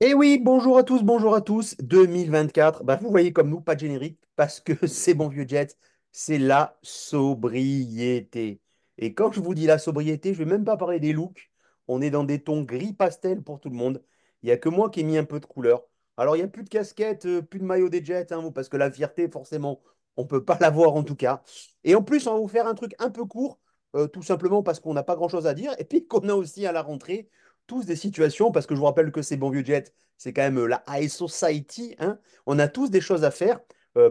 Et oui, bonjour à tous, bonjour à tous. 2024, bah, vous voyez comme nous, pas de générique, parce que c'est bon vieux Jet, c'est la sobriété. Et quand je vous dis la sobriété, je ne vais même pas parler des looks. On est dans des tons gris pastel pour tout le monde. Il n'y a que moi qui ai mis un peu de couleur. Alors, il n'y a plus de casquette, euh, plus de maillot des Jets, hein, parce que la fierté, forcément, on ne peut pas l'avoir en tout cas. Et en plus, on va vous faire un truc un peu court, euh, tout simplement parce qu'on n'a pas grand-chose à dire, et puis qu'on a aussi à la rentrée tous des situations, parce que je vous rappelle que c'est bon vieux Jet, c'est quand même euh, la high society. Hein. On a tous des choses à faire.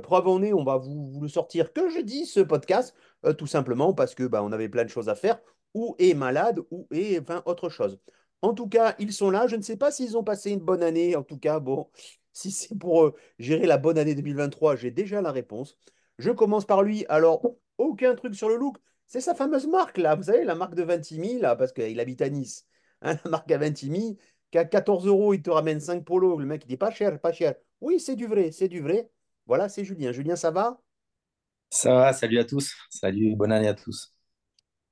Preuve en est, on va vous, le sortir que jeudi, ce podcast, euh, tout simplement parce que bah, on avait plein de choses à faire, ou est malade, ou est enfin, autre chose. En tout cas, ils sont là. Je ne sais pas s'ils ont passé une bonne année. En tout cas, bon, si c'est pour euh, gérer la bonne année 2023, j'ai déjà la réponse. Je commence par lui. Alors, aucun truc sur le look. C'est sa fameuse marque, là. Vous savez, la marque de Ventimille, là, parce qu'il habite à Nice. Hein, la marque à Ventimille, qu'à 14 euros, il te ramène 5 polos. Le mec, il dit pas cher, pas cher. Oui, c'est du vrai, c'est du vrai. Voilà, c'est Julien. Julien, ça va? Ça va, salut à tous. Salut, bonne année à tous.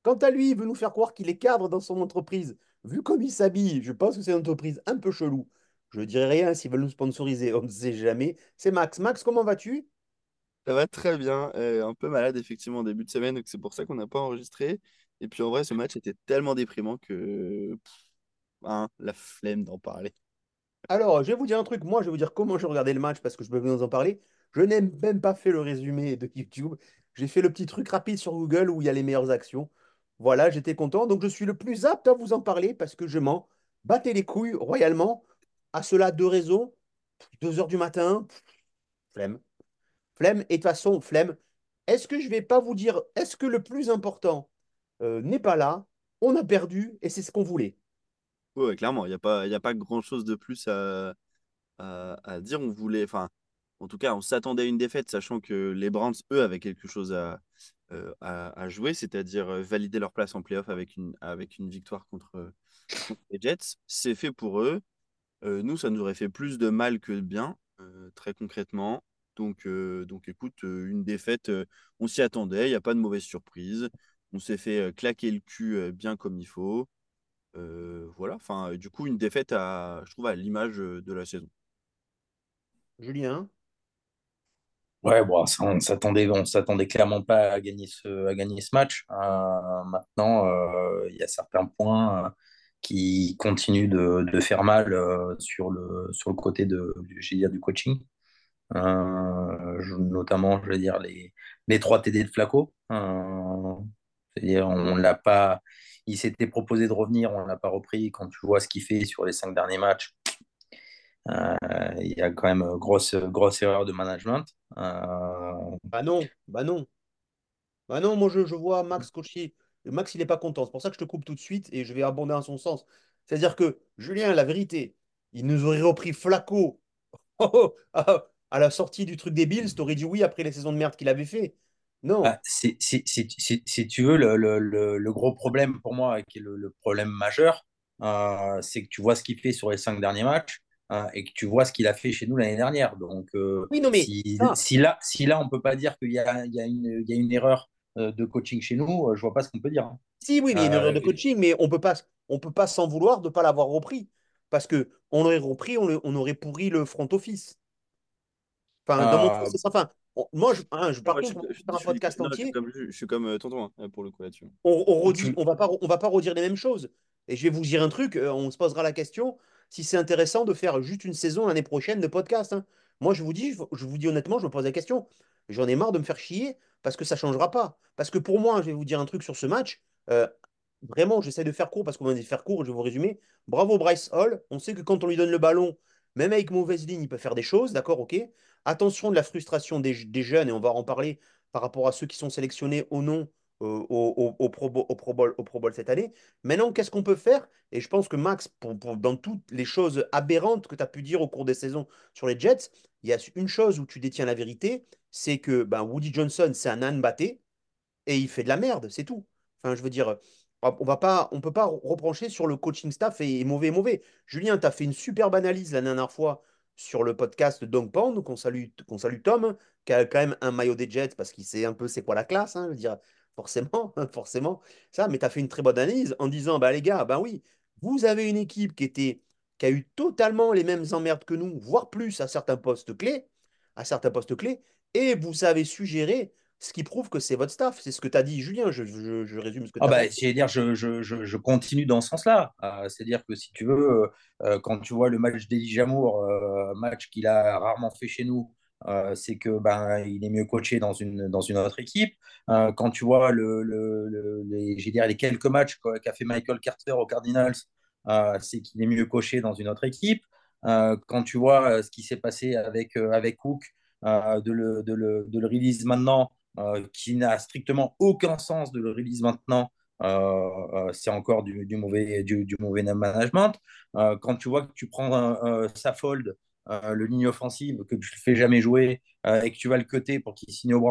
Quant à lui, il veut nous faire croire qu'il est cadre dans son entreprise. Vu comme il s'habille, je pense que c'est une entreprise un peu chelou. Je ne dirai rien s'ils veulent nous sponsoriser, on ne sait jamais. C'est Max. Max, comment vas-tu? Ça va très bien. Euh, un peu malade, effectivement, en début de semaine, donc c'est pour ça qu'on n'a pas enregistré. Et puis en vrai, ce match était tellement déprimant que pff, hein, la flemme d'en parler. Alors, je vais vous dire un truc. Moi, je vais vous dire comment j'ai regardé le match parce que je peux vous en parler. Je n'ai même pas fait le résumé de YouTube. J'ai fait le petit truc rapide sur Google où il y a les meilleures actions. Voilà, j'étais content. Donc, je suis le plus apte à vous en parler parce que je m'en battais les couilles royalement. À cela, deux raisons. Deux heures du matin, flemme. Flemme. Et de toute façon, flemme. Est-ce que je vais pas vous dire, est-ce que le plus important euh, n'est pas là? On a perdu et c'est ce qu'on voulait? Ouais, clairement, il n'y a pas, a pas grand-chose de plus à, dire. On voulait, enfin, en tout cas, on s'attendait à une défaite, sachant que les Browns, eux, avaient quelque chose à, euh, jouer, c'est-à-dire euh, valider leur place en playoff avec une, avec une victoire contre, les Jets. C'est fait pour eux. Nous, ça nous aurait fait plus de mal que de bien, très concrètement. Donc, euh, donc écoute, euh, une défaite, euh, on s'y attendait, il n'y a pas de mauvaise surprise. On s'est fait euh, claquer le cul euh, bien comme il faut. Euh, voilà, enfin, du coup, une défaite à, je trouve, à l'image de la saison. Julien? Ouais, bon, ça, on s'attendait, on s'attendait clairement pas à gagner ce, à gagner ce match. Euh, maintenant, euh, il y a certains points euh, qui continuent de, de faire mal euh, sur le, sur le côté de, du, je vais dire, du coaching. Euh, notamment, je vais dire, les, les trois TD de Flaco. Euh, c'est-à-dire, on l'a pas, il s'était proposé de revenir, on l'a pas repris. Quand tu vois ce qu'il fait sur les cinq derniers matchs, Euh, il y a quand même grosse, grosse erreur de management. Bah non, bah non. Bah non, moi je, je vois Max coacher. Max, il n'est pas content. C'est pour ça que je te coupe tout de suite et je vais abonder en son sens. C'est-à-dire que, Julien, la vérité, il nous aurait repris Flacco à à la sortie du truc des Bills. T'aurais dit oui après les saisons de merde qu'il avait fait. Non. ah, si, si, si, si, si tu veux, le, le, le, le gros problème pour moi, qui est le, problème majeur, euh, c'est que tu vois ce qu'il fait sur les cinq derniers matchs euh, et que tu vois ce qu'il a fait chez nous l'année dernière. Donc, euh, Oui, non, mais si, là, si là, on ne peut pas dire qu'il y a, y une, il y a une erreur euh, de coaching chez nous, je ne vois pas ce qu'on peut dire. hein. Si, oui, mais il y a une erreur de coaching, mais on peut pas, on peut pas s'en vouloir de ne pas l'avoir repris. Parce que on aurait repris, on aurait pourri le front office. Enfin, dans mon sens, euh. Enfin, on- moi, je, hein, je- par contre, va faire je un suis, podcast non, je suis entier. comme, je suis comme euh, tonton, hein, pour le coup là-dessus. on, on redit, on va pas, on va pas redire les mêmes choses. Et je vais vous dire un truc, euh, on se posera la question si c'est intéressant de faire juste une saison l'année prochaine de podcast. hein. Moi, je vous dis, je, je vous dis honnêtement, je me pose la question. J'en ai marre de me faire chier parce que ça changera pas. Parce que pour moi, je vais vous dire un truc sur ce match. euh, vraiment, j'essaie de faire court parce qu'on m'a dit de faire court, je vais vous résumer. Bravo Bryce Hall. On sait que quand on lui donne le ballon, même avec mauvaise ligne, il peut faire des choses, d'accord, ok. Attention de la frustration des, jeunes, et on va en parler par rapport à ceux qui sont sélectionnés au nom euh, au, Pro Bowl, cette année. Maintenant, qu'est-ce qu'on peut faire? Et je pense que Max, dans toutes les choses aberrantes que tu as pu dire au cours des saisons sur les Jets, il y a une chose où tu détiens la vérité, c'est que ben, Woody Johnson, c'est un âne batté et il fait de la merde, c'est tout. Enfin, je veux dire, on va peut pas reprocher sur le coaching staff et, mauvais, mauvais. Julien, tu as fait une superbe analyse la dernière fois sur le podcast Dog Pound, qu'on salue, Tom, qui a quand même un maillot des Jets parce qu'il sait un peu c'est quoi la classe, hein, je veux dire, forcément, forcément, ça, mais tu as fait une très bonne analyse en disant, bah les gars, bah oui, vous avez une équipe qui était, qui a eu totalement les mêmes emmerdes que nous, voire plus à certains postes clés, à certains postes clés, et vous avez suggéré ce qui prouve que c'est votre staff. C'est ce que tu as dit, Julien. Je, je, je, résume ce que tu ah as bah, dit. dire, je, je, je, continue dans ce sens-là. Euh, C'est-à-dire que si tu veux, euh, quand tu vois le match d'Elie Jamour, euh, match qu'il a rarement fait chez nous, euh, c'est que ben il est mieux coaché dans une dans une autre équipe. Euh, quand tu vois le, le, le les, dire, les quelques matchs qu'a fait Michael Carter aux Cardinals, euh, c'est qu'il est mieux coaché dans une autre équipe. quand tu vois ce qui s'est passé avec avec Cook, de le, de, le, de le release maintenant, qui n'a strictement aucun sens de le release maintenant. Euh, c'est encore du, mauvais, du, mauvais management. Euh, quand tu vois que tu prends Saffold euh, le ligne offensive que tu ne fais jamais jouer euh, et que tu vas le cuter pour qu'il signe au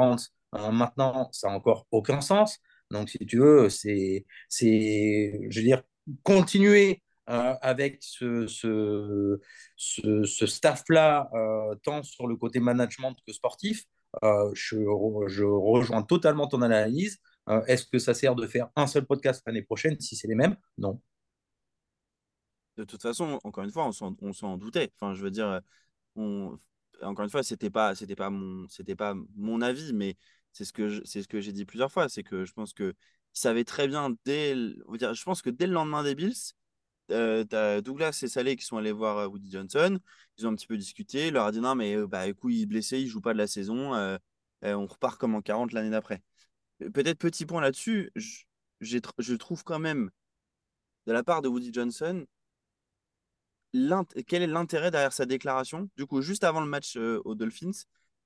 euh, maintenant, ça n'a encore aucun sens. Donc, si tu veux, c'est, je veux dire, continuer euh, avec ce, ce, ce, staff-là, euh, tant sur le côté management que sportif, euh, je, rejoins totalement ton analyse. Est-ce que ça sert de faire un seul podcast l'année prochaine si c'est les mêmes? Non de toute façon, encore une fois, on s'en doutait. Enfin, je veux dire, encore une fois, c'était pas, c'était pas mon, c'était pas mon avis, mais c'est ce que c'est ce que j'ai dit plusieurs fois, c'est que je pense que ils savaient très bien dès, je pense que dès le lendemain des Bills, euh, as Douglas et Saleh qui sont allés voir euh, Woody Johnson, ils ont un petit peu discuté, il leur a dit non mais euh, bah écoute, il est blessé, il joue pas de la saison, euh, on repart comme en 40 l'année d'après. Peut-être petit point là-dessus, je, trouve quand même de la part de Woody Johnson quel est l'intérêt derrière sa déclaration, du coup, juste avant le match aux Dolphins,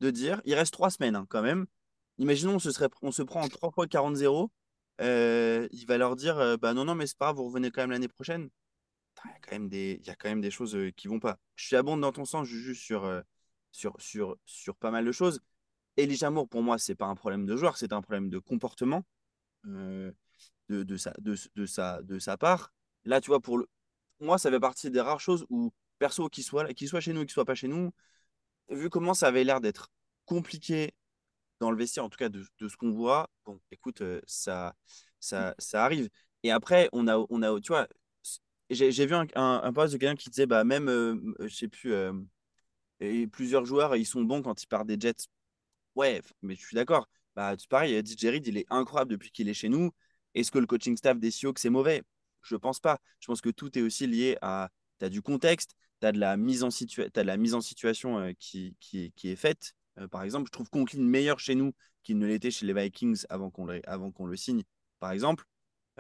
de dire, il reste trois semaines hein, quand même. Imaginons, on se, serait, on se prend en 3 fois 40-0. Euh, il va leur dire, bah non, non, mais c'est pas vous revenez quand même l'année prochaine. Il y, a quand même des, il y a quand même des choses qui vont pas. Je suis abonde dans ton sens, je juge sur, sur, sur, sur pas mal de choses. Elijah Moore, pour moi, c'est pas un problème de joueur, c'est un problème de comportement de, de, sa, de, de, sa, de sa part. Là, tu vois, pour moi, ça fait partie des rares choses où, perso, qu'il soit, qu'il soit chez nous, qu'il soit pas chez nous, vu comment ça avait l'air d'être compliqué dans le vestiaire, en tout cas de, ce qu'on voit, bon, écoute, euh, ça, ça, ça arrive. Et après, on a, on a tu vois, j'ai vu un, un, poste de quelqu'un qui disait, bah, même, euh, je sais plus, euh, et plusieurs joueurs, ils sont bons quand ils partent des Jets. Ouais, mais je suis d'accord. Bah, pareil, DJ Reed, il est incroyable depuis qu'il est chez nous. Est-ce que le coaching staff des Sioux, c'est mauvais? Je pense pas. Je pense que tout est aussi lié à. Tu as du contexte, tu as, de la mise en, la mise en situation euh, qui, qui, qui, est faite. Euh, par exemple, je trouve Conklin meilleur chez nous qu'il ne l'était chez les Vikings avant qu'on le, avant qu'on le signe, par exemple.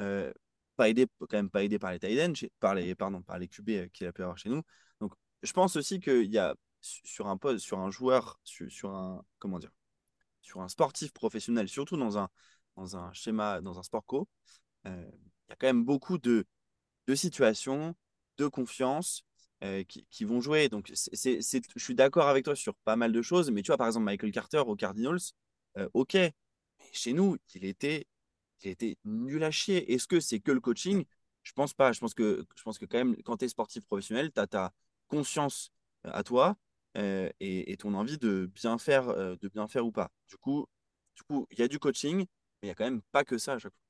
Euh, pas aidé, quand même pas aidé par les Titans, par les, pardon, par les QB qu'il a pu avoir chez nous. Donc, je pense aussi qu'il y a sur un poste, sur un joueur, sur, un comment dire, sur un sportif professionnel, surtout dans un, dans un schéma, dans un sport co, il y a quand même beaucoup de, de situations, de confiance euh, qui, qui, vont jouer. Donc, c'est, je suis d'accord avec toi sur pas mal de choses, mais tu vois, par exemple, Michael Carter aux Cardinals, euh, ok, mais chez nous, il était, il était nul à chier. Est-ce que c'est que le coaching? Je pense pas. Je pense que, je pense que quand même, quand tu es sportif professionnel, tu as ta conscience euh, à toi et, et, ton envie de bien faire, de bien faire ou pas. Du coup, du coup, il y a du coaching, mais il n'y a quand même pas que ça à chaque fois.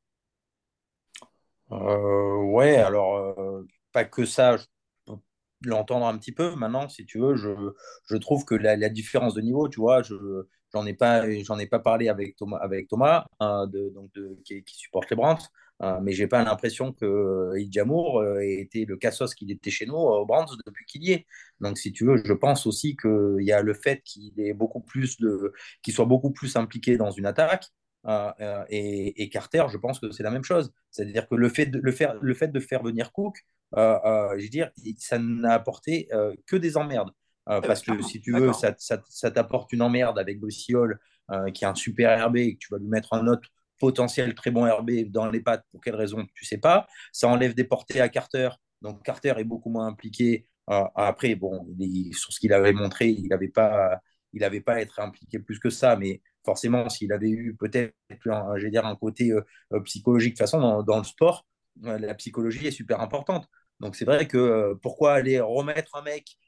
Euh, ouais, alors, euh, pas que ça, je peux l'entendre un petit peu. Maintenant, si tu veux, je, je trouve que la, la différence de niveau, tu vois, je j'en ai pas, j'en ai pas parlé avec Thomas, avec Thomas hein, de, donc de, qui, supporte les Browns, euh, mais j'ai pas l'impression que Idjamour euh, ait été le cassos qu'il était chez nous aux Browns depuis qu'il y est. Donc, si tu veux, je pense aussi qu'il y a le fait qu'il est beaucoup plus de, qu'il soit beaucoup plus impliqué dans une attaque. Euh, euh, et, et, Carter, je pense que c'est la même chose. C'est-à-dire que le fait de, le faire, le fait de faire venir Cook, euh, je veux dire, ça n'a apporté que des emmerdes. Parce que si tu veux, ça, ça, ça t'apporte une emmerde avec Bossiol, qui est un super RB, et que tu vas lui mettre un autre potentiel très bon RB dans les pattes, pour quelle raison, tu sais pas. Ça enlève des portées à Carter, donc Carter est beaucoup moins impliqué. après, bon, il, sur ce qu'il avait montré, il n'avait pas, il avait pas à être impliqué plus que ça, mais forcément, s'il avait eu peut-être un, dire, un côté euh, euh, psychologique, de toute façon, dans, dans le sport, euh, la psychologie est super importante. Donc, c'est vrai que pourquoi aller remettre un mec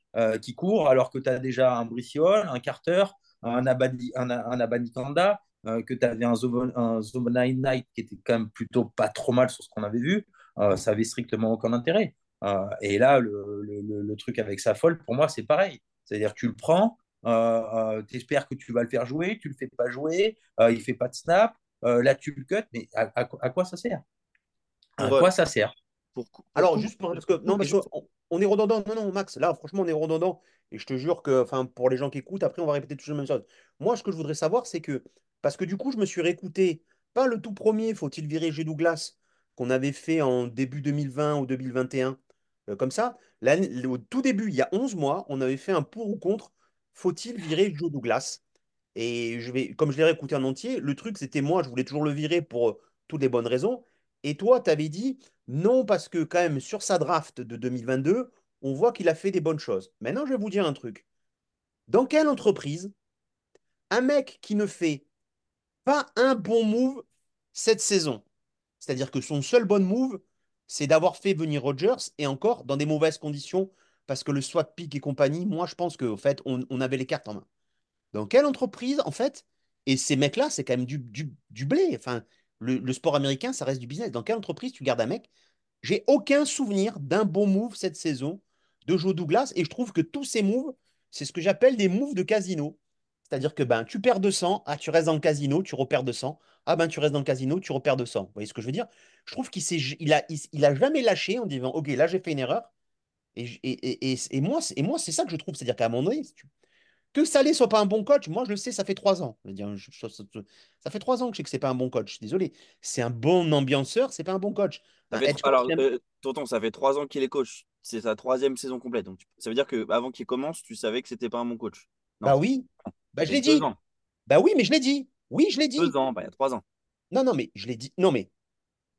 qui court alors que tu as déjà un Briciol, un Carter, un Abadi, un, un Abanikanda, que tu avais un Zomonai Knight qui était quand même plutôt pas trop mal sur ce qu'on avait vu, ça avait strictement aucun intérêt. et là, le, le, le, truc avec sa folle, pour moi, c'est pareil. C'est-à-dire que tu le prends, tu espères que tu vas le faire jouer, tu le fais pas jouer, il fait pas de snap, là tu le cut, mais à, à, à quoi ça sert? À quoi ça sert? Alors, juste parce que, non, parce on est redondant. Non, non, Max, là, franchement, on est redondant. Et je te jure que, enfin, pour les gens qui écoutent, après, on va répéter toujours la même chose. Moi, ce que je voudrais savoir, c'est que, parce que du coup, je me suis réécouté, pas le tout premier, faut-il virer G. Douglas, qu'on avait fait en début 2020 ou 2021, euh, comme ça. Au tout début, il y a 11 mois, on avait fait un pour ou contre, faut-il virer Joe Douglas? Et je vais, comme je l'ai réécouté en entier, le truc, c'était moi, je voulais toujours le virer pour euh, toutes les bonnes raisons. Et toi, tu avais dit non, parce que quand même, sur sa draft de 2022, on voit qu'il a fait des bonnes choses. Maintenant, je vais vous dire un truc. Dans quelle entreprise, un mec qui ne fait pas un bon move cette saison, c'est-à-dire que son seul bon move, c'est d'avoir fait venir Rodgers et encore dans des mauvaises conditions, parce que le swap pick et compagnie, moi, je pense qu'en fait, on, avait les cartes en main. Dans quelle entreprise, en fait, et ces mecs-là, c'est quand même du, du, du blé. Enfin, le, sport américain, ça reste du business. Dans quelle entreprise tu gardes un mec? J'ai aucun souvenir d'un bon move cette saison de Joe Douglas et je trouve que tous ces moves, c'est ce que j'appelle des moves de casino. C'est-à-dire que ben, tu perds 200, ah, tu restes dans le casino, tu repères 200. Ah ben, tu restes dans le casino, tu repères 200. Vous voyez ce que je veux dire? Je trouve qu'il il jamais lâché en disant, OK, là, j'ai fait une erreur. Et, et, et, moi, c'est ça que je trouve. C'est-à-dire qu'à un moment donné, tu, que Salé soit pas un bon coach, moi je le sais, ça fait trois ans. ça, fait trois ans que je sais que c'est pas un bon coach. Désolé, c'est un bon ambianceur, c'est pas un bon coach. alors, euh, tonton, ça fait trois ans qu'il est coach. C'est sa troisième saison complète. Donc ça veut dire que avant qu'il commence, tu savais que c'était pas un bon coach. Bah oui. Bah je l'ai dit. Bah oui, mais je l'ai dit. Oui, je l'ai dit. Deux ans, bah, il y a trois ans. Non, non, mais je l'ai dit. Non, mais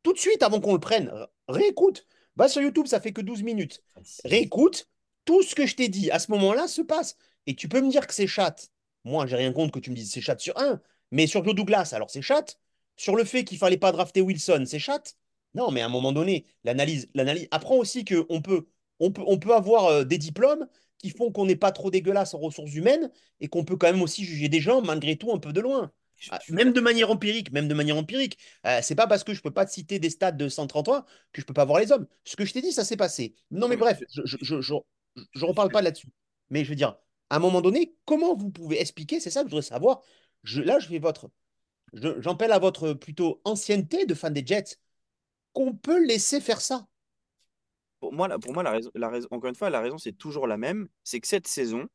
tout de suite avant qu'on le prenne, réécoute. Bah sur YouTube, ça fait que 12 minutes. Réécoute. Tout ce que je t'ai dit à ce moment-là se passe. Et tu peux me dire que c'est chatte. Moi, j'ai rien contre que tu me dises c'est chatte sur un. Mais sur Joe Douglas, alors c'est chatte. Sur le fait qu'il fallait pas drafter Wilson, c'est chatte. Non, mais à un moment donné, l'analyse, l'analyse apprend aussi qu'on peut, on peut, on peut avoir euh, des diplômes qui font qu'on n'est pas trop dégueulasse en ressources humaines et qu'on peut quand même aussi juger des gens malgré tout un peu de loin. Ah, même de manière empirique, même de manière empirique. Euh, c'est pas parce que je peux pas te citer des stats de 133 que je peux pas voir les hommes. Ce que je t'ai dit, ça s'est passé. Non, mais bref, je, je, je, je reparle pas là-dessus. Mais je veux dire, à un moment donné, comment vous pouvez expliquer, c'est ça que je voudrais savoir. Là, je vais votre, j'appelle à votre plutôt ancienneté de fan des Jets, qu'on peut laisser faire ça. Pour moi, pour moi la raison, la raison, encore une fois, la raison, c'est toujours la même. C'est que cette saison,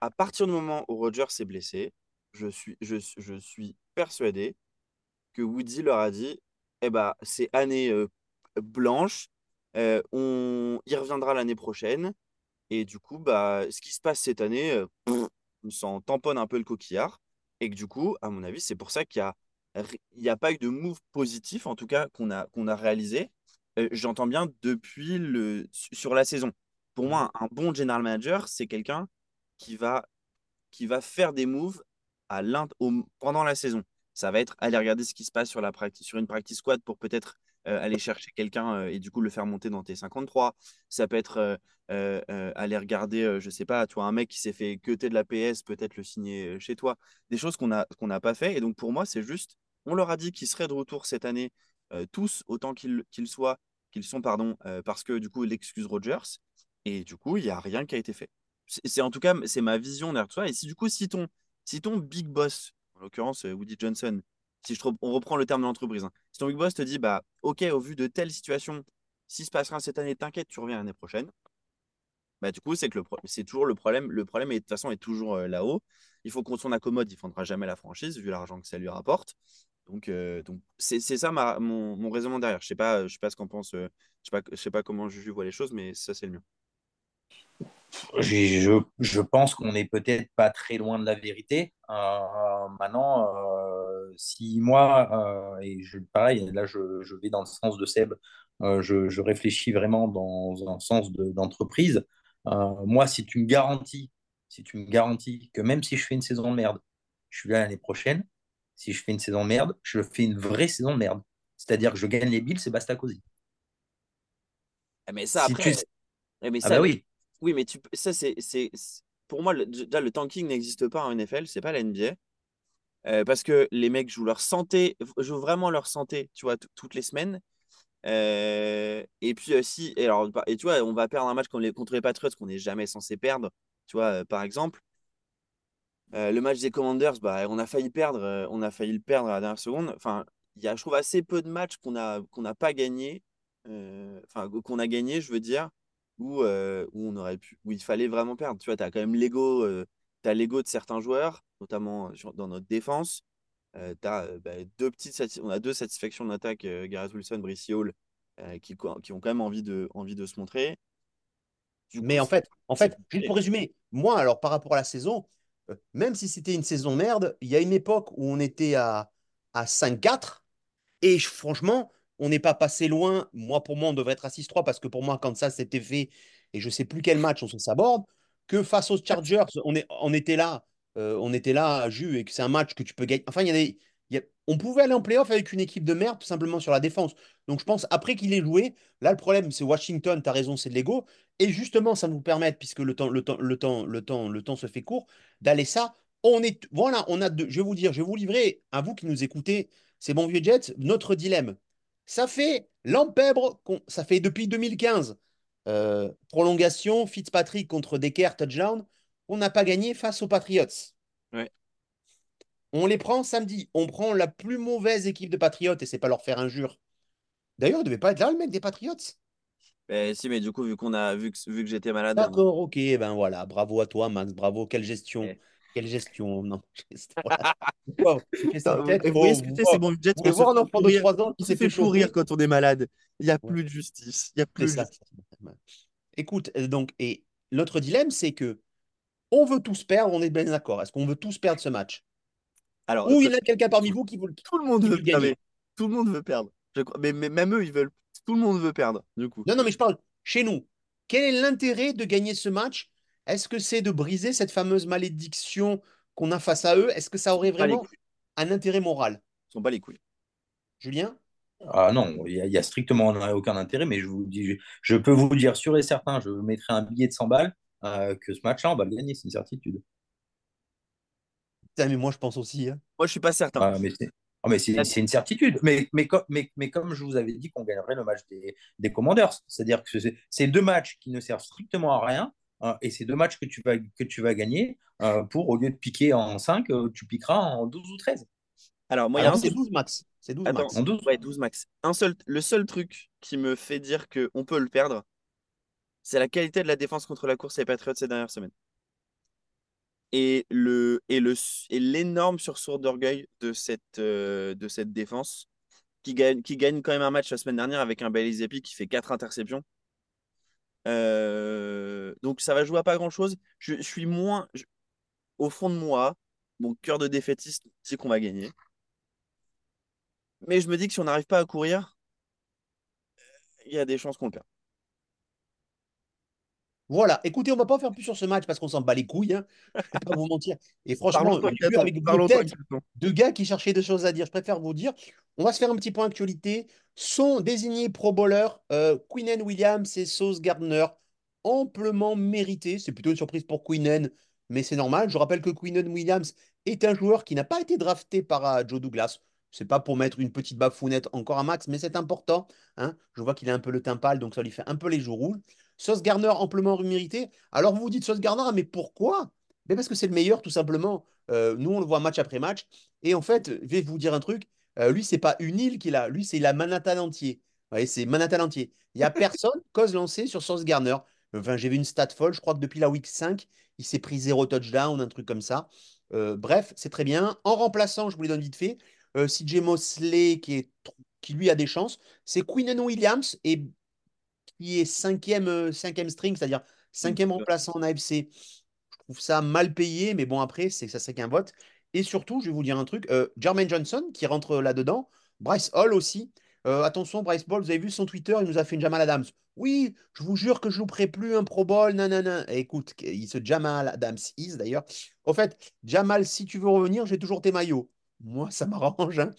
à partir du moment où Roger s'est blessé, je suis, je, suis persuadé que Woody leur a dit eh ben, c'est année euh, blanche, euh, on, il reviendra l'année prochaine. Et du coup, bah, ce qui se passe cette année, euh, on s'en tamponne un peu le coquillard. Et que du coup, à mon avis, c'est pour ça qu'il n'y a, a pas eu de move positif, en tout cas, qu'on a, qu'on a réalisé. Euh, j'entends bien depuis le, sur la saison. Pour moi, un, bon general manager, c'est quelqu'un qui va, qui va faire des moves à au, pendant la saison. Ça va être aller regarder ce qui se passe sur, la sur une practice squad pour peut-être aller chercher quelqu'un euh, et du coup le faire monter dans tes 53. Ça peut être euh, aller regarder, je sais pas, tu vois, un mec qui s'est fait queuter de la PS, peut-être le signer chez toi. Des choses qu'on n'a pas fait. Et donc pour moi, c'est juste, on leur a dit qu'ils seraient de retour cette année, tous, autant qu'ils soient, qu'ils sont, pardon, parce que du coup, l'excuse Rogers. Et du coup, il n'y a rien qui a été fait. C'est en tout cas, c'est ma vision derrière toi. Et si du coup, si ton, si ton big boss, en l'occurrence Woody Johnson, si on reprend le terme de l'entreprise, hein. si ton big boss te dit, bah, ok, au vu de telle situation, si se passera cette année, t'inquiète, tu reviens l'année prochaine. Bah, du coup, c'est que c'est toujours le problème. Le problème, est, de toute façon, est toujours euh, là-haut. Il faut qu'on s'en accommode. Il ne fondra jamais la franchise, vu l'argent que ça lui rapporte. Donc, euh, c'est, ça mon, raisonnement derrière. Je ne sais pas, je sais pas ce qu'en pense. Euh, je sais, sais pas comment je vois les choses, mais ça, c'est le mien. Je, je, pense qu'on n'est peut-être pas très loin de la vérité. maintenant, si moi, et je, pareil, là je, je, vais dans le sens de Seb, je, je, réfléchis vraiment dans un sens d'entreprise. moi, si tu me garantis, si tu me garantis que même si je fais une saison de merde, je suis là l'année prochaine, si je fais une saison de merde, je fais une vraie saison de merde. C'est-à-dire que je gagne les billes, c'est basta cosy. Eh, mais ça, après. Eh, mais ah ça, bah oui. Oui, mais tu... ça, c'est. Pour moi, le... déjà, le tanking n'existe pas en NFL, c'est pas la NBA. Euh, parce que les mecs jouent leur santé, jouent vraiment leur santé, tu vois, toutes les semaines. Euh, et puis aussi, et, alors, et tu vois, on va perdre un match contre les, contre les Patriots qu'on n'est jamais censé perdre, tu vois, euh, par exemple. Euh, le match des Commanders, bah, on a failli perdre, on a failli le perdre à la dernière seconde. Enfin, il y a, je trouve, assez peu de matchs qu'on a, qu'on n'a pas gagné, enfin, qu'on a gagné, je veux dire, où, où, on aurait pu, où il fallait vraiment perdre. Tu vois, as quand même l'ego, tu as l'ego de certains joueurs, notamment dans notre défense. Euh, as, bah, deux petites on a deux satisfactions d'attaque, euh, Gareth Wilson, Brice Hall, euh, qui, qui, ont quand même envie de, envie de se montrer. Mais en fait, en fait, juste pour résumer, moi, alors par rapport à la saison, même si c'était une saison merde, il y a une époque où on était à, à 5-4, et franchement, on n'est pas passé loin. Moi, pour moi, on devrait être à 6-3, parce que pour moi, quand ça s'était fait, et je sais plus quel match on s'aborde, que face aux Chargers, on, était là euh, on était là à Jus et que c'est un match que tu peux gagner. Enfin, il y a on pouvait aller en playoff avec une équipe de merde, tout simplement sur la défense. Donc, je pense, après qu'il ait joué, là, le problème, c'est Washington, tu as raison, c'est de l'ego. Et justement, ça nous permet, puisque le temps, le temps, le temps, le temps, le temps se fait court, d'aller ça. On est, voilà, on a deux, je vais vous dire, je vais vous livrer, à vous qui nous écoutez, ces bons vieux Jets, notre dilemme. Ça fait l'empèbre, ça fait depuis 2015. Euh, prolongation, Fitzpatrick contre Decker, touchdown on n'a pas gagné face aux Patriots. On les prend samedi. On prend la plus mauvaise équipe de Patriots et c'est pas leur faire injure. D'ailleurs, il devait pas être là, le mec des Patriots. Ben, si, mais du coup, vu qu'on a vu que, vu que j'étais malade. D'accord, ok, ben voilà, bravo à toi, Max, bravo, quelle gestion. Quelle gestion Non. Vous voyez ce que c'est, c'est bon. Jet, on voir un enfant de 3 ans qui s'est fait pourrir quand on est malade. Il n'y a plus de justice. Il y a plus de Écoute, euh, donc, et l'autre dilemme, c'est que on veut tous perdre, on est bien d'accord. Est-ce qu'on veut tous perdre ce match? Alors, Ou il y a quelqu'un parmi vous qui veut Tout le monde veut gagner? Tout le monde veut perdre. Mais, même eux, ils veulent. Tout le monde veut perdre, du coup. Non, non, mais je parle chez nous. Quel est l'intérêt de gagner ce match Est-ce que c'est de briser cette fameuse malédiction qu'on a face à eux? Est-ce que ça aurait vraiment un intérêt moral? Ils sont pas les couilles. Julien? Ah non, il n'y a, strictement aucun intérêt, mais je vous dis, je peux vous dire sûr et certain, je mettrai un billet de 100 balles euh, que ce match-là, on va le gagner, c'est une certitude. mais moi, je pense aussi. Hein. Moi, je suis pas certain. Ah, mais c'est oh, mais c'est une certitude. Mais, mais, mais, mais, comme je vous avais dit qu'on gagnerait le match des, des Commanders, c'est-à-dire que c'est deux matchs qui ne servent strictement à rien, hein, et c'est deux matchs que tu vas, que tu vas gagner euh, pour, au lieu de piquer en 5, euh, tu piqueras en 12 ou 13. Alors, moi, Alors c'est 12 max. C'est 12 max. En 12 Ouais, 12 max. Un seul, le seul truc qui me fait dire qu'on peut le perdre, c'est la qualité de la défense contre la course des Patriots ces dernières semaines. Et le et le et l'énorme sursaut d'orgueil de cette euh, de cette défense qui gagne qui gagne quand même un match la semaine dernière avec un Bailey Zappi qui fait quatre interceptions. Euh, donc ça va jouer à pas grand chose. Je, suis moins au fond de moi, mon cœur de défaitiste dit qu'on va gagner. Mais je me dis que si on n'arrive pas à courir, il y a des chances qu'on le perde. Voilà, écoutez, on va pas faire plus sur ce match parce qu'on s'en bat les couilles, hein. je vais pas vous mentir. Et franchement, avec deux gars qui cherchaient des choses à dire, je préfère vous dire, on va se faire un petit point actualité. Sont désignés pro bowler euh, Quinnen Williams et Sauce Gardner, amplement mérité. C'est plutôt une surprise pour Quinnen, mais c'est normal. Je rappelle que Quinnen Williams est un joueur qui n'a pas été drafté par euh, Joe Douglas. C'est pas pour mettre une petite bafounette encore à max, mais c'est important. Hein. Je vois qu'il a un peu le teint pâle, donc ça lui fait un peu les joues rouges. Sauce Garner amplement mérité. Alors vous vous dites Sauce Garner, mais pourquoi? Mais Parce que c'est le meilleur, tout simplement. Euh, nous, on le voit match après match. Et en fait, je vais vous dire un truc. Euh, lui, c'est pas une île qu'il a. Lui, c'est la Manhattan entier. voyez, c'est Manhattan entier. Il n'y a personne cause lancé sur Sauce Garner. Enfin, j'ai vu une stat folle. Je crois que depuis la week 5, il s'est pris zéro touchdown, un truc comme ça. Euh, bref, c'est très bien. En remplaçant, je vous les donne vite fait, CJ Mosley, qui, est, qui lui a des chances, c'est Quinnen Williams et qui est cinquième, euh, cinquième string, c'est-à-dire cinquième remplaçant en AFC. Je trouve ça mal payé, mais bon, après, c'est ça serait qu'un vote. Et surtout, je vais vous dire un truc, euh, Jermaine Johnson qui rentre là-dedans, Bryce Hall aussi. Euh, attention, Bryce Hall, vous avez vu son Twitter, il nous a fait une Jamal Adams. Oui, je vous jure que je ne louperai plus un Pro Bowl, nanana. écoute, il se Jamal Adams is d'ailleurs. Au fait, Jamal, si tu veux revenir, j'ai toujours tes maillots. Moi, ça m'arrange. Hein.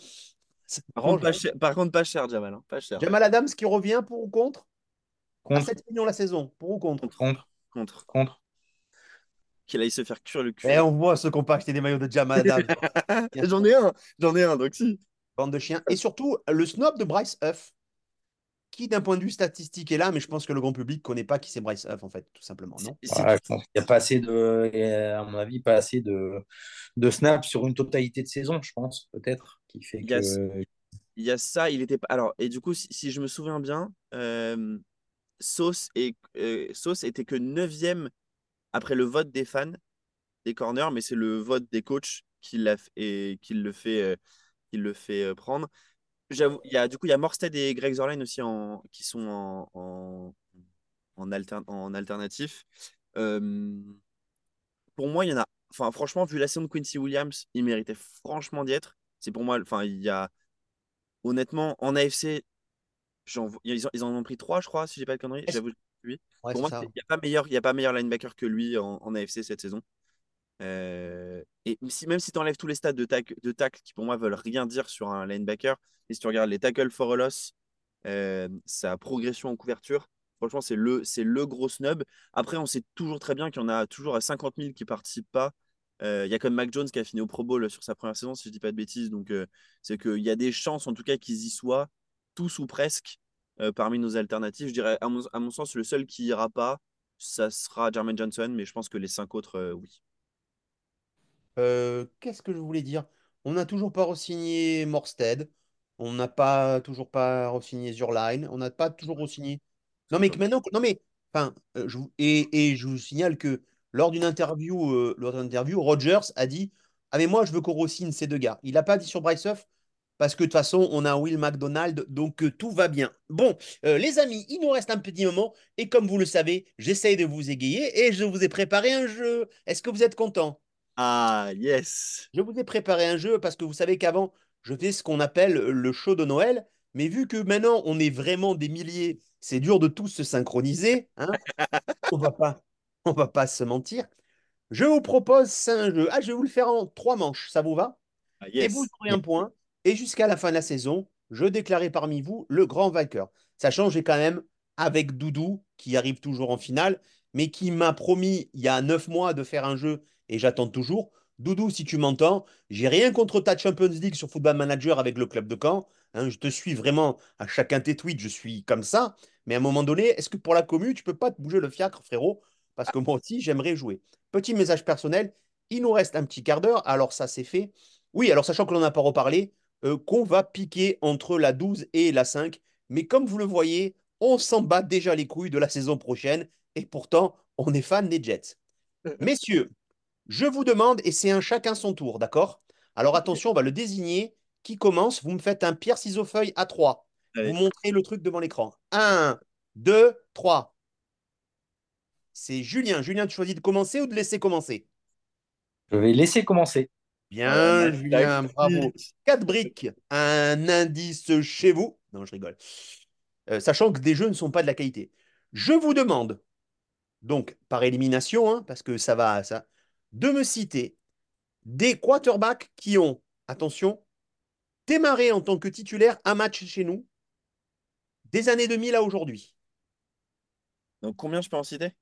Par, contre, pas cher, par contre, pas cher, Jamal. Hein, pas cher. Jamal Adams qui revient pour ou contre? Contre. À 7 millions la saison, pour ou contre? Contre. Contre. Contre. Qu'il aille se faire cuire le cul. Et eh, on voit ceux qui n'ont pas acheté des maillots de Jamal J'en ai un, j'en ai un, donc si. Bande de chiens. Et surtout, le snob de Bryce Huff. qui, d'un point de vue statistique, est là, mais je pense que le grand public ne connaît pas qui c'est Bryce Huff, en fait, tout simplement, non? Si- Ouais, je pense qu'il n'y a pas assez de, à mon avis, pas assez de, de snaps sur une totalité de saison, je pense, peut-être, qui fait Il y a- que. Il y a ça, il était pas. Alors, et du coup, si, si je me souviens bien, euh, Sauce, et, euh, Sauce était que 9 après le vote des fans des corners, mais c'est le vote des coachs qui, l'a et, qui le fait, euh, qui le fait euh, prendre. J'avoue, y a, du coup, il y a Morstead et Greg Zorline aussi qui sont en, en, en, alter- en alternatif. Pour moi, il y en a. Enfin, franchement, vu la saison de Quincy Williams, il méritait franchement d'y être. C'est pour moi. Enfin, il y a. Honnêtement, en AFC, ils, en, ils en ont pris trois, je crois, si j'ai pas de conneries. Est-ce- J'avoue, lui. Ouais, Pour moi, c'est ça. il n'y a pas meilleur, il y a pas meilleur linebacker que lui en, en AFC cette saison. Euh, et si, même si tu enlèves tous les stats de, tac, de tacle qui pour moi veulent rien dire sur un linebacker, et si tu regardes les tackles for a loss, euh, sa progression en couverture, franchement, c'est le, c'est le gros snub. Après, on sait toujours très bien qu'il y en a toujours à 50 000 qui participent pas. Euh, Il y a comme Mac Jones qui a fini au Pro Bowl sur sa première saison, si je dis pas de bêtises. Donc, c'est qu'il y a des chances, en tout cas, qu'ils y soient, tous ou presque, euh, parmi nos alternatives. Je dirais, à mon, à mon sens, le seul qui ira pas, ça sera Jermaine Johnson, mais je pense que les cinq autres, euh, oui. Euh, qu'est-ce que je voulais dire? On n'a toujours pas re-signé Morstead. On n'a pas toujours pas re-signé Zurline. On n'a pas toujours re-signé. Non, mais que maintenant, non, mais, enfin, je vous- et, et je vous signale que lors d'une interview, lors d'une interview, Rogers a dit Ah, mais moi, je veux qu'on re-signe ces deux gars. Il n'a pas dit sur Bryce Huff parce que de toute façon, on a Will McDonald, donc euh, tout va bien. Bon, euh, les amis, il nous reste un petit moment. Et comme vous le savez, j'essaye de vous égayer et je vous ai préparé un jeu. Est-ce que vous êtes content? Ah, yes! Je vous ai préparé un jeu parce que vous savez qu'avant, je faisais ce qu'on appelle le show de Noël. Mais vu que maintenant, on est vraiment des milliers, c'est dur de tous se synchroniser. hein. on va pas, on va pas se mentir. Je vous propose un jeu. Ah, je vais vous le faire en trois manches. Ça vous va? Ah, Et vous yes! aurez un point. Et jusqu'à la fin de la saison, je déclarerai parmi vous le grand vainqueur. Sachant que j'ai quand même avec Doudou, qui arrive toujours en finale, mais qui m'a promis il y a neuf mois de faire un jeu et j'attends toujours. Doudou, si tu m'entends, j'ai rien contre ta Champions League sur Football Manager avec le club de Caen. Hein, je te suis vraiment à chacun tes tweets, je suis comme ça. Mais à un moment donné, est-ce que pour la commu, tu peux pas te bouger le fiacre, frérot? Parce que moi aussi, j'aimerais jouer. Petit message personnel, il nous reste un petit quart d'heure. Alors ça, c'est fait. Oui, alors sachant que l'on n'a pas reparlé, euh, qu'on va piquer entre la 12 et la 5. Mais comme vous le voyez, on s'en bat déjà les couilles de la saison prochaine. Et pourtant, on est fan des Jets. Messieurs, je vous demande, et c'est un chacun son tour, d'accord? Alors attention, on va le désigner. Qui commence? Vous me faites un pierre, ciseaux, feuille à 3. Vous montrez le truc devant l'écran. 1, 2, 3. C'est Julien. Julien, tu choisis de commencer ou de laisser commencer? Je vais laisser commencer. Bien, Ah, Julien, bravo. Quatre briques, un indice chez vous. Non, je rigole. Euh, sachant que des jeux ne sont pas de la qualité. Je vous demande, donc par élimination, hein, parce que ça va, ça, de me citer des quarterbacks qui ont, attention, démarré en tant que titulaire un match chez nous des années 2000 à aujourd'hui. Donc, combien je peux en citer?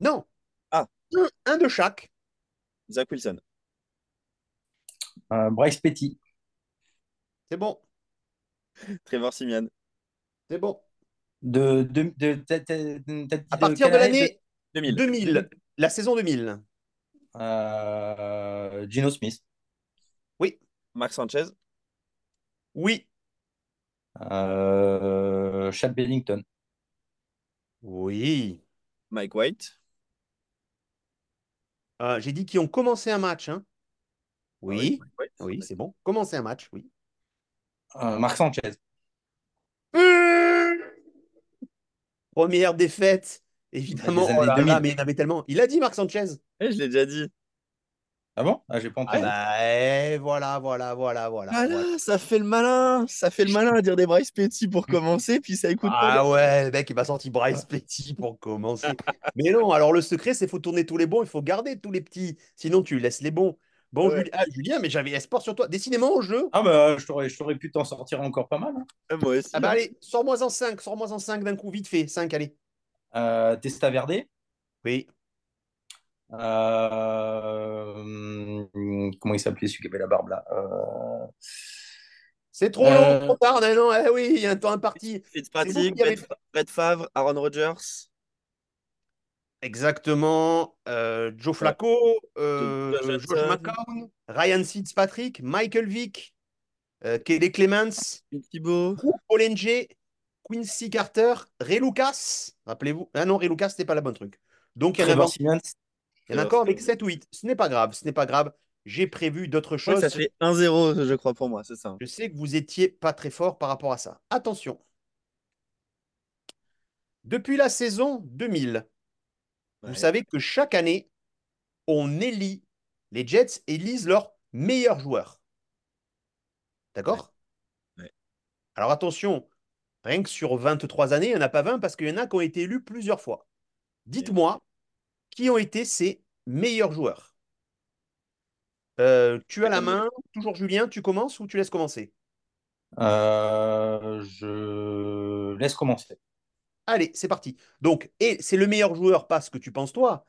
Non. Ah. Un, un de chaque. Zach Wilson. Euh, Bryce Petty. C'est bon. Trevor Simeon. C'est bon. De, À partir de l'année 2000. 2000, la saison 2000. Euh, Gino Smith. Oui. Mark Sanchez. Oui. Euh, Chad Bennington. Oui. Mike White. Euh, J'ai dit qui ont commencé un match. hein. Oui. Mike White. Oui, c'est bon. Commencer un match, oui. Euh, Marc Sanchez. Première défaite, évidemment. Oh là là, 2000. mais il avait tellement. Il a dit Marc Sanchez? Eh, je l'ai déjà dit. Ah bon? Ah, j'ai pas Ah entendu. bah, eh, voilà, voilà, voilà, voilà. Ah voilà. là, ça fait le malin. Ça fait le malin à dire des Bryce Petty pour commencer, puis ça écoute pas. Ah ouais, le mec, il m'a sorti Bryce Petty pour commencer. Mais non, alors le secret, c'est qu'il faut tourner tous les bons, il faut garder tous les petits. Sinon, tu laisses les bons. Bon, Ouais. Juli- ah, Julien, mais j'avais espoir sur toi. Décidément, au jeu. Ah bah, je t'aurais, pu t'en sortir encore pas mal. hein. Ah, Moi aussi. Ah bah hein. allez, sors-moi en 5, sors-moi en 5 d'un coup, vite fait. 5, allez. Euh, Testa Verde. Oui. Euh, comment il s'appelait celui qui avait la barbe là Euh, C'est trop long, trop tard. Non, non, eh oui, il y a un temps imparti. Fitzpatrick, avait- Brett Favre, Aaron Rodgers, Exactement. Euh, Joe Flacco, euh, Josh. McCown, Ryan Fitzpatrick, Michael Vick, euh, Kelly Clemens, Tim Thibault. Olenger, Quincy Carter, Ray Lucas. Rappelez-vous. Ah non, Ray Lucas, c'était pas la bonne truc. Donc, il y en a, il y en a encore avec 7 ou 8. Ce n'est pas grave, ce n'est pas grave. J'ai prévu d'autres choses. ça fait 1-0, je crois, pour moi, c'est ça. Je sais que vous étiez pas très fort par rapport à ça. Attention. Depuis la saison 2000, vous savez que chaque année, on élit, les Jets élisent leurs meilleurs joueurs. D'accord? Ouais. Ouais. Alors attention, rien que sur 23 années, il n'y en a pas 20 parce qu'il y en a qui ont été élus plusieurs fois. Dites-moi, qui ont été ces meilleurs joueurs? Euh, Tu as la main, toujours Julien, tu commences ou tu laisses commencer? Euh, je laisse commencer. Allez, c'est parti. Donc, et c'est le meilleur joueur, pas ce que tu penses toi,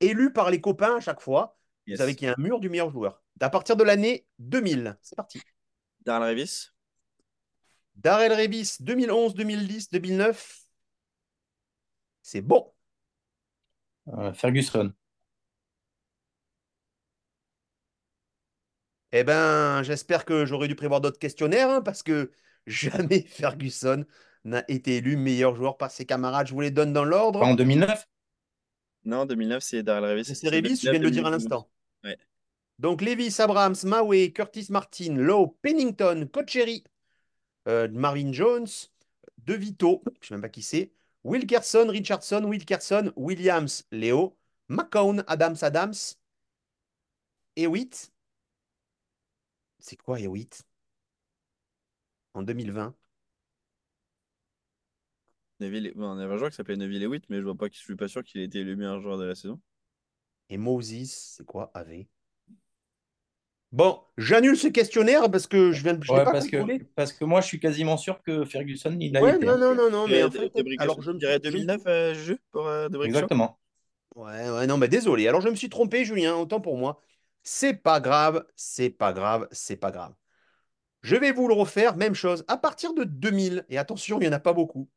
élu par les copains à chaque fois. Yes. Vous savez qu'il y a un mur du meilleur joueur. À partir de l'année 2000, c'est parti. Darrell Revis, Darrell Revis, 2011, 2010, 2009. C'est bon. Euh, Ferguson. Eh ben, j'espère que j'aurais dû prévoir d'autres questionnaires, hein, parce que jamais Ferguson n'a été élu meilleur joueur par ses camarades. Je vous les donne dans Pas l'ordre. en 2009? Non, 2009, c'est Darrell Revis. C'est Revis, je viens de le dire à l'instant. Ouais. Donc, Levis, Abrams, Maui, Curtis Martin, Lowe, Pennington, Cocheri, euh, Marvin Jones, De Vito, je ne sais même pas qui c'est, Wilkerson, Richardson, Wilkerson, Williams, Léo, McCown, Adams, Adams, Hewitt. C'est quoi Hewitt? En 2020 Neville... bon, on avait un joueur qui s'appelait Neville Hewitt, mais je vois pas, je suis pas sûr qu'il ait été élu meilleur joueur de la saison. Et Moses, c'est quoi AV Bon, j'annule ce questionnaire parce que je viens de. Je l'ai Ouais, pas parce que, contrôlé. parce que moi, je suis quasiment sûr que Ferguson, il a Ouais, été. non, non, non, non, mais en fait, alors je me dirais je me- 2009, euh, jeu pour euh, Exactement. Ouais, ouais, non, mais désolé. Alors, je me suis trompé, Julien, autant pour moi. C'est pas grave, c'est pas grave, c'est pas grave. Je vais vous le refaire, même chose. À partir de 2000, et attention, il n'y en a pas beaucoup,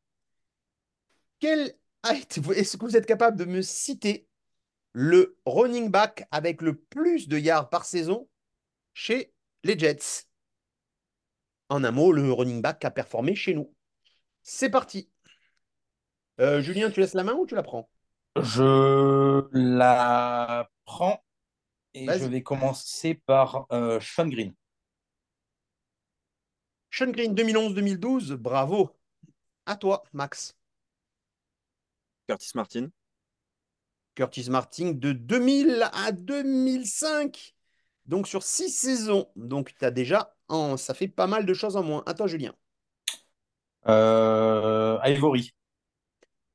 quel est-ce que vous êtes capable de me citer le running back avec le plus de yards par saison chez les Jets? En un mot, le running back a performé chez nous. C'est parti. Euh, Julien, tu laisses la main ou tu la prends? Je la prends et je vais commencer par euh, Sean Green. Sean Green 2011-2012, bravo. À toi, Max. Curtis Martin. Curtis Martin de 2000 à 2005. Donc sur six saisons. Donc tu as déjà, en- ça fait pas mal de choses en moins. À toi, Julien. Euh, Ivory.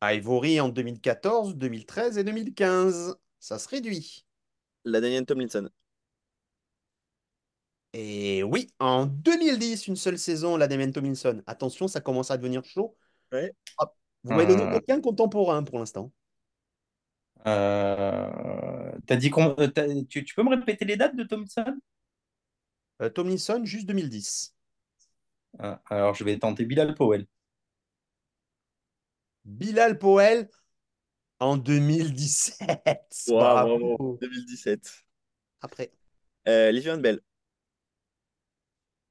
Ivory en 2014, 2013 et 2015. Ça se réduit. La Daniel Tomlinson. Et oui, en 2010, une seule saison, la Damien Tomlinson. Attention, ça commence à devenir chaud. Ouais. Hop. Vous m'avez donné Euh. quelqu'un contemporain pour l'instant. Euh, t'as dit qu'on- euh, t'as- tu, tu peux me répéter les dates de Thompson? Euh, Tomlinson, juste 2010. Ah, alors, je vais tenter Bilal Powell. Bilal Powell en 2017. Wow, Bravo. bravo. 2017. Après, Euh, Livion Bell.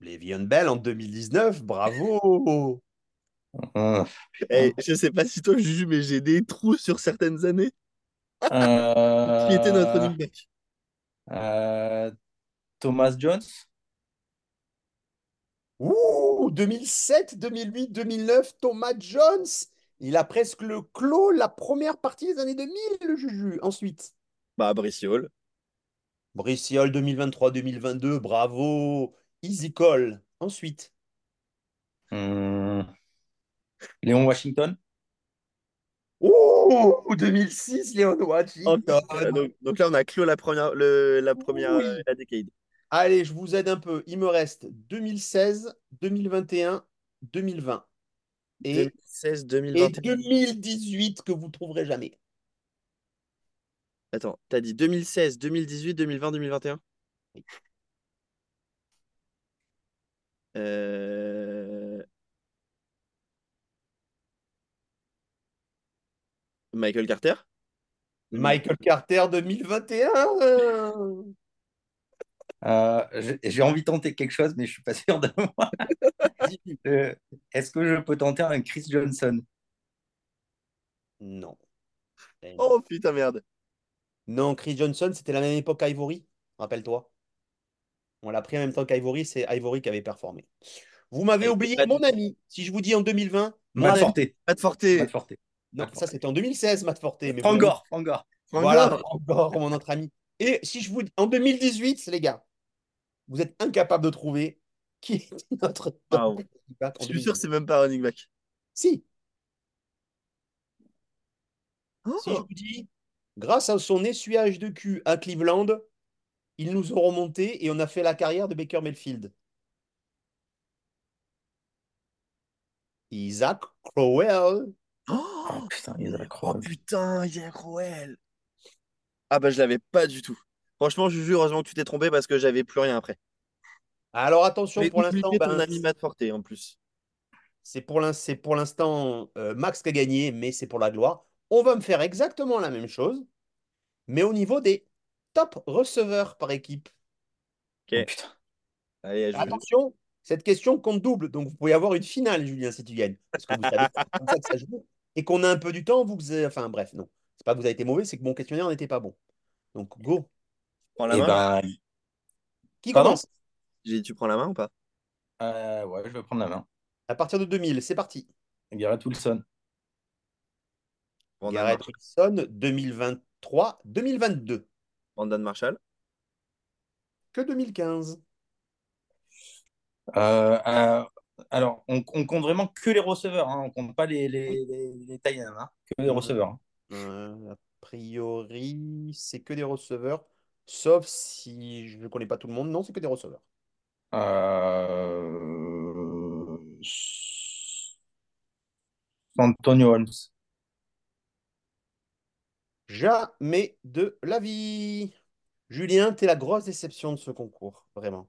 Le'Veon Bell en 2019. Bravo. Euh, Eh, je sais pas si toi, Juju, mais j'ai des trous sur certaines années. euh, Qui était notre running back euh, Thomas Jones. Ouh, 2007, 2008, 2009, Thomas Jones. Il a presque le clos la première partie des années 2000, le Juju. Ensuite, Bah, Brice Hall. Briciol 2023-2022. Bravo. Easy call. Ensuite, Hmm. Léon Washington. ouh, 2006, Léon Oh, Washington. euh, donc, donc là, on a clos la première, le, la première Oui. euh, la décade. Allez, je vous aide un peu. Il me reste 2016, 2021, 2020 et, 2016, et 2021. 2018 que vous trouverez jamais. Attends, t'as dit 2016, 2018, 2020, 2021? Euh, Michael Carter? Michael Carter 2021. euh. Euh, j'ai j'ai envie de tenter quelque chose, mais je suis pas sûr de moi. Euh, Est-ce que je peux tenter un Chris Johnson? Non. Eh. Oh putain, merde. Non, Chris Johnson, c'était la même époque qu'Ivory, rappelle-toi. On l'a pris en même temps qu'Ivory, c'est Ivory qui avait performé. Vous m'avez Et oublié mon ami. Si je vous dis en 2020, mon Matt. Forte. Matt Forte. Matt Forte. Non, Matt ça c'était en 2016, Matt Forte. Mais Frangor. Voilà, encore mon autre ami. Et si je vous dis en 2018, les gars, vous êtes incapables de trouver qui est notre top Waouh. running back en Je suis sûr 2018. que c'est même pas running back. Si, Oh. si je vous dis, grâce à son essuyage de cul à Cleveland, ils nous ont remonté et on a fait la carrière de Baker Mayfield. Isaac Crowell. Oh, Oh putain, oh Crowell. putain, Isaac Crowell. Ah bah je l'avais pas du tout. Franchement, je jure, heureusement que tu t'es trompé parce que j'avais plus rien après. Alors attention, Mais pour l'instant, oublié ton ben, ami Matt Forte en plus. c'est pour l'in- c'est pour l'instant euh, Max qui a gagné, mais c'est pour la gloire. On va me faire exactement la même chose, mais au niveau des top receveurs par équipe. Ok. Oh, putain. Allez, je... Attention, cette question compte double, donc vous pouvez avoir une finale, Julien, si tu gagnes. Parce que vous savez, c'est comme ça que ça joue. Et qu'on a un peu du temps, vous, vous avez- enfin bref, non. C'est pas que vous avez été mauvais, c'est que mon questionnaire n'était pas bon. Donc go. prends la Eh main. ben, Qui Pardon commence? Tu prends la main ou pas? euh, ouais, je vais prendre la main. À partir de 2000, c'est parti. Garrett Wilson. Brandon, Garrett Wilson, 2023, 2022. Brandon Marshall. Que 2015. Euh, euh, alors, on, on compte vraiment que les receveurs, hein, on compte pas les, les, les, hein, que les Mhm. receveurs. hein. Euh, a priori, c'est que des receveurs. Sauf si je ne connais pas tout le monde. Non, c'est que des receveurs. Euh... Antonio Holmes. Jamais de la vie. Julien, t'es la grosse déception de ce concours, vraiment.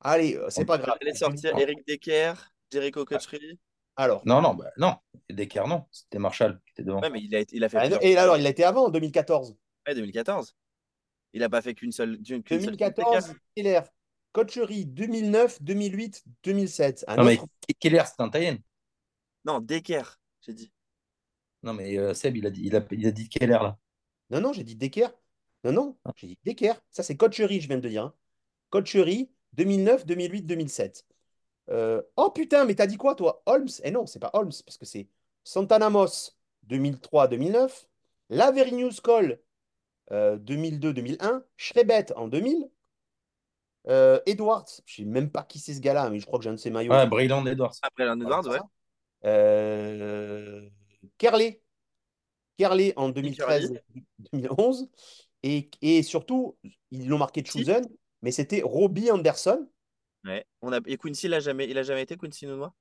Allez, euh, c'est pas grave. J'allais sortir. Eric Decker, Jericho Cotchery. Alors, Non, non, bah, non. Decker, non. C'était Marshall qui était devant. Ouais, mais il a, été- il a fait ah, et alors, il a été avant, en 2014. Ouais, 2014. Il a pas fait qu'une seule, seule 2014, Keller. Cocherie, 2009, 2008, 2007. Un non, mais Keller, c'est un end. Non, Decker, j'ai dit. Non, mais euh, Seb, il a dit, il a, il a dit Keller, là. Non, non, j'ai dit Decker. Non, non, j'ai dit Decker. Ça, c'est Cocherie, je viens de dire. hein. Cocherie, 2009, 2008, 2007. Euh, Oh putain, mais t'as dit quoi, toi? Holmes? Eh non, c'est pas Holmes, parce que c'est Santana Moss, 2003-2009. Laverignus Cole, euh, 2002-2001. Schrebet en 2000. Euh, Edwards, je sais même pas qui c'est ce gars-là, mais je crois que j'ai un de ses maillots. Ouais, Brayland Edwards. Après Leonard Edwards, ouais. Euh, Kerley. Kerley en 2013-2011. Et, et surtout, ils l'ont marqué de Si. Chosen, mais c'était Robbie Anderson. Ouais. On a... Et Quincy, il a jamais, il a jamais été Quincy Nounois?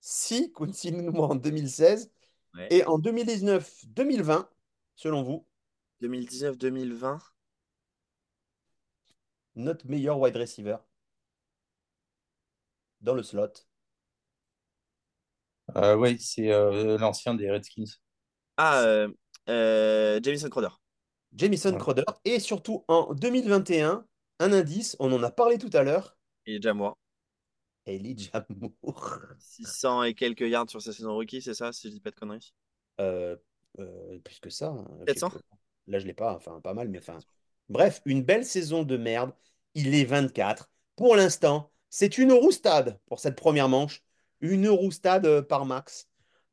Si, Quincy Nunua en 2016. Ouais. Et en 2019-2020, selon vous, 2019-2020. notre meilleur wide receiver dans le slot. Euh, ouais, c'est euh, l'ancien des Redskins. Ah, euh, euh, Jamison Crowder. Jamison Ouais. Crowder. Et surtout en 2021, un indice, on en a parlé tout à l'heure, Il est déjà moi. Elijah Moore. 600 et quelques yards sur sa saison rookie, c'est ça, si je dis pas de conneries? Euh, euh, plus que ça. hein, 700? quelque- Là, je l'ai pas, enfin, pas mal, mais enfin. Bref, une belle saison de merde. Il est 24. Pour l'instant, c'est une roustade pour cette première manche. Une roustade euh, par Max,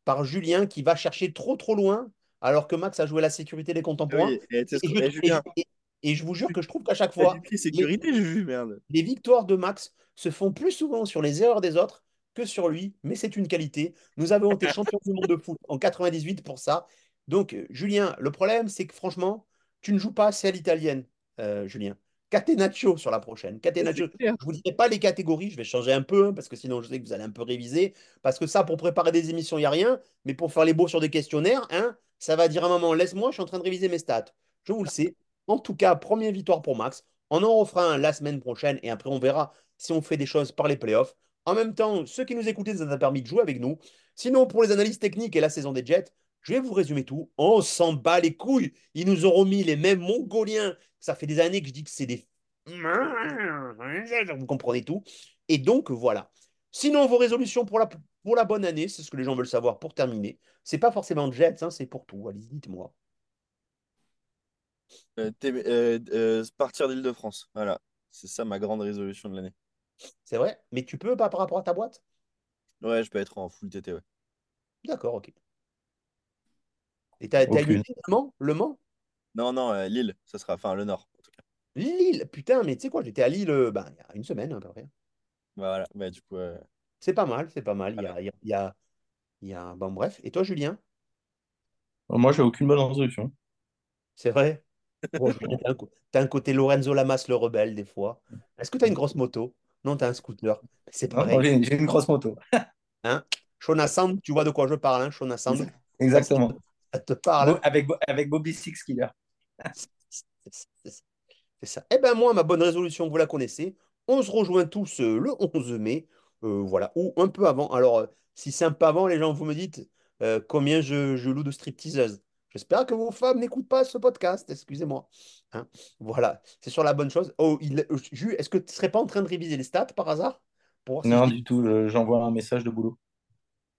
par Julien qui va chercher trop trop loin, alors que Max a joué la sécurité des contemporains. Oui, et, je, et- et- je vous jure que je trouve qu'à chaque fois, sécurité, vu, merde. les victoires de Max se font plus souvent sur les erreurs des autres que sur lui, mais c'est une qualité. Nous avons été champions du monde de foot en 98 pour ça. Donc, euh, Julien, le problème, c'est que franchement, tu ne joues pas assez à l'italienne, euh, Julien. Catenaccio sur la prochaine. Catenaccio. Je vous dirai pas les catégories, je vais changer un peu, hein, parce que sinon je sais que vous allez un peu réviser. Parce que ça, pour préparer des émissions, il n'y a rien. Mais pour faire les beaux sur des questionnaires, hein, ça va dire à un moment, laisse-moi, je suis en train de réviser mes stats. Je vous le sais. En tout cas, première victoire pour Max. On en refera un la semaine prochaine et après on verra si on fait des choses par les playoffs. En même temps, ceux qui nous écoutaient, ça nous a permis de jouer avec nous. Sinon, pour les analyses techniques et la saison des Jets, je vais vous résumer tout. On s'en bat les couilles. Ils nous auront mis les mêmes Mongoliens. Ça fait des années que je dis que c'est des. Vous comprenez tout. Et donc, voilà. Sinon, vos résolutions pour la, pour la bonne année, c'est ce que les gens veulent savoir pour terminer. C'est pas forcément Jets, hein, c'est pour tout. Allez, dites-moi. Euh, t'aimer- euh, euh, partir d'Île-de-France. Voilà. C'est ça ma grande résolution de l'année. C'est vrai? Mais tu peux pas par rapport à ta boîte? Ouais, je peux être en full TT, ouais. D'accord, ok. Et t'as Aucune. idée, Le Mans? Le Mans? Non, non, euh, Lille, ça sera, enfin, le Nord, en tout cas. Lille, putain, mais tu sais quoi, j'étais à Lille euh, ben, il y a une semaine à peu près. Voilà, bah, du coup, euh, C'est pas mal, c'est pas mal. Il y voilà. a, il y a, il y a- il y a- Bon, bref. Et toi, Julien? Moi, j'ai aucune bonne résolution. C'est vrai? Bon, t'as un, côté Lorenzo Lamas, le rebelle, des fois. Est-ce que t'as une grosse moto? Non, t'as un scooter. C'est pareil. j'ai une grosse moto. Hein? Shona Sand, tu vois de quoi je parle, hein, Shona Sand? Exactement. ça te parle, Bo- avec, avec Bobby Six Killer. C'est ça. Eh ben moi, ma bonne résolution, vous la connaissez. On se rejoint tous euh, le 11 mai, euh, voilà, ou un peu avant. Alors, euh, si c'est un peu avant, les gens, vous me dites combien je, je loue de stripteaseuses? J'espère que vos femmes n'écoutent pas ce podcast, excusez-moi. Hein, voilà, c'est sur la bonne chose. Oh, il, euh, Jules, est-ce que tu ne serais pas en train de réviser les stats par hasard? Pour voir Non, du tout. je- J'envoie un message de boulot.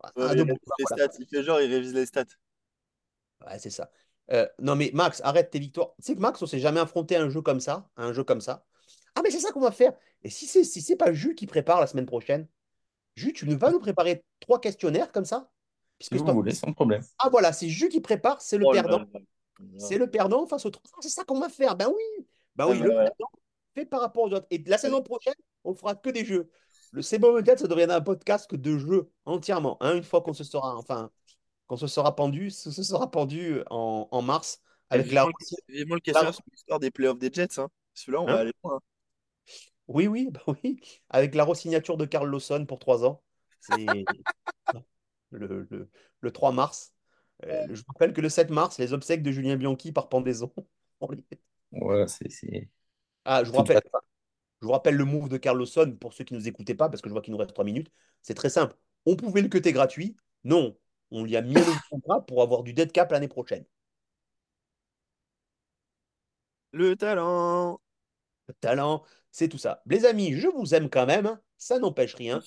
Ah, il de bon, bah, les voilà. stats. Il fait genre, il révise les stats. Ouais, c'est ça. Euh, non, mais Max, arrête tes victoires. Tu sais que Max, on s'est jamais affronté à un jeu comme ça, à un jeu comme ça. Ah, mais c'est ça qu'on va faire. Et si c'est si c'est pas Jules qui prépare la semaine prochaine, Jules, tu nous vas nous préparer trois questionnaires comme ça? Si Puisque c'est vous voulez, sans problème. Ah, voilà, c'est Jules qui prépare, c'est le Oh perdant. C'est le perdant face au trois. Ah, c'est ça qu'on va faire. Ben oui. Ben Ah, oui, bah, le ouais. perdant fait par rapport aux autres. Et la saison prochaine, on fera que des jeux. Le C'est bon, peut-être, ça deviendra un podcast que de jeux entièrement. hein, une fois qu'on se sera, enfin, qu'on se sera pendu, ce se sera pendu en, en mars avec la, Vivement le, questionnaire sur l'histoire des playoffs des Jets. Hein. Celui-là, on va Hein aller loin. hein. Oui, oui, bah oui, avec la re-signature de Carl Lawson pour trois ans. Le, le, le 3 mars. Euh, je vous rappelle que le 7 mars, les obsèques de Julien Bianchi par pendaison. Ouais, c'est c'est Ah, je vous rappelle, la- je vous rappelle le move de Carl Lawson pour ceux qui ne nous écoutaient pas, parce que je vois qu'il nous reste 3 minutes. C'est très simple. On pouvait le cuter gratuit. Non, on lui a mis nouveau contrat pour avoir du dead cap l'année prochaine. Le talent. Le talent, c'est tout ça. Les amis, je vous aime quand même. Ça n'empêche rien.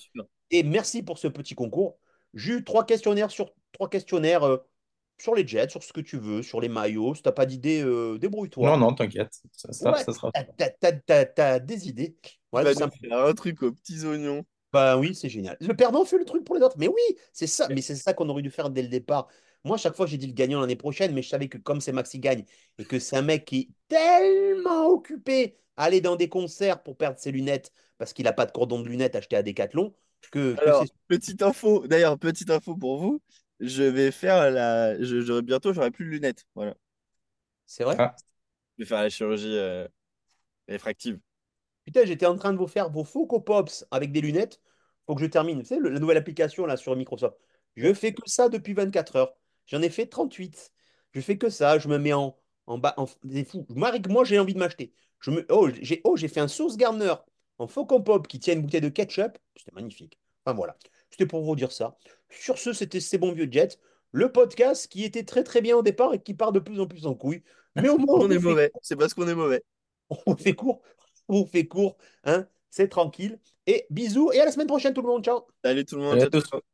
Et merci pour ce petit concours. J'ai eu trois questionnaires sur trois questionnaires euh, sur les Jets, sur ce que tu veux, sur les maillots. Si t'as pas d'idée, euh, Non, débrouille-toi. non, t'inquiète. Ça, ça, Ouais, ça sera. t'as, t'as- t'as- t'as- t'as des idées. Simple. faire un truc aux petits oignons. Bah oui, c'est génial. Le perdant fait le truc pour les autres. Mais oui, c'est ça. Mais c'est ça qu'on aurait dû faire dès le départ. Moi, chaque fois, j'ai dit le gagnant l'année prochaine, mais je savais que comme c'est Maxi Gagne et que c'est un mec qui est tellement occupé à aller dans des concerts pour perdre ses lunettes parce qu'il n'a pas de cordon de lunettes acheté à Decathlon, que, Alors, c'est. petite info. D'ailleurs, petite info pour vous. Je vais faire la. Je, j'aurai- bientôt, j'aurai plus de lunettes. Voilà. C'est vrai? Ah, Je vais faire la chirurgie euh, réfractive. Putain, j'étais en train de vous faire vos Funko Pops avec des lunettes. Faut que je termine. Le- la nouvelle application là sur Microsoft. Je fais que ça depuis 24 heures. J'en ai fait 38. Je fais que ça. Je me mets en, en bas. En, c'est fou. Moi, moi, j'ai envie de m'acheter. Je me, oh, j'ai oh, j'ai fait un sauce Garner en Funko Pop qui tient une bouteille de ketchup. C'était magnifique. Enfin voilà. C'était pour vous dire ça. Sur ce, c'était C'est bon vieux Jet. Le podcast qui était très très bien au départ et qui part de plus en plus en couille. Mais au moins, On on est mauvais. C'est parce qu'on est mauvais. on fait court. On fait court. Hein, c'est tranquille. Et bisous. Et à la semaine prochaine, tout le monde. Ciao. Salut tout le monde. salut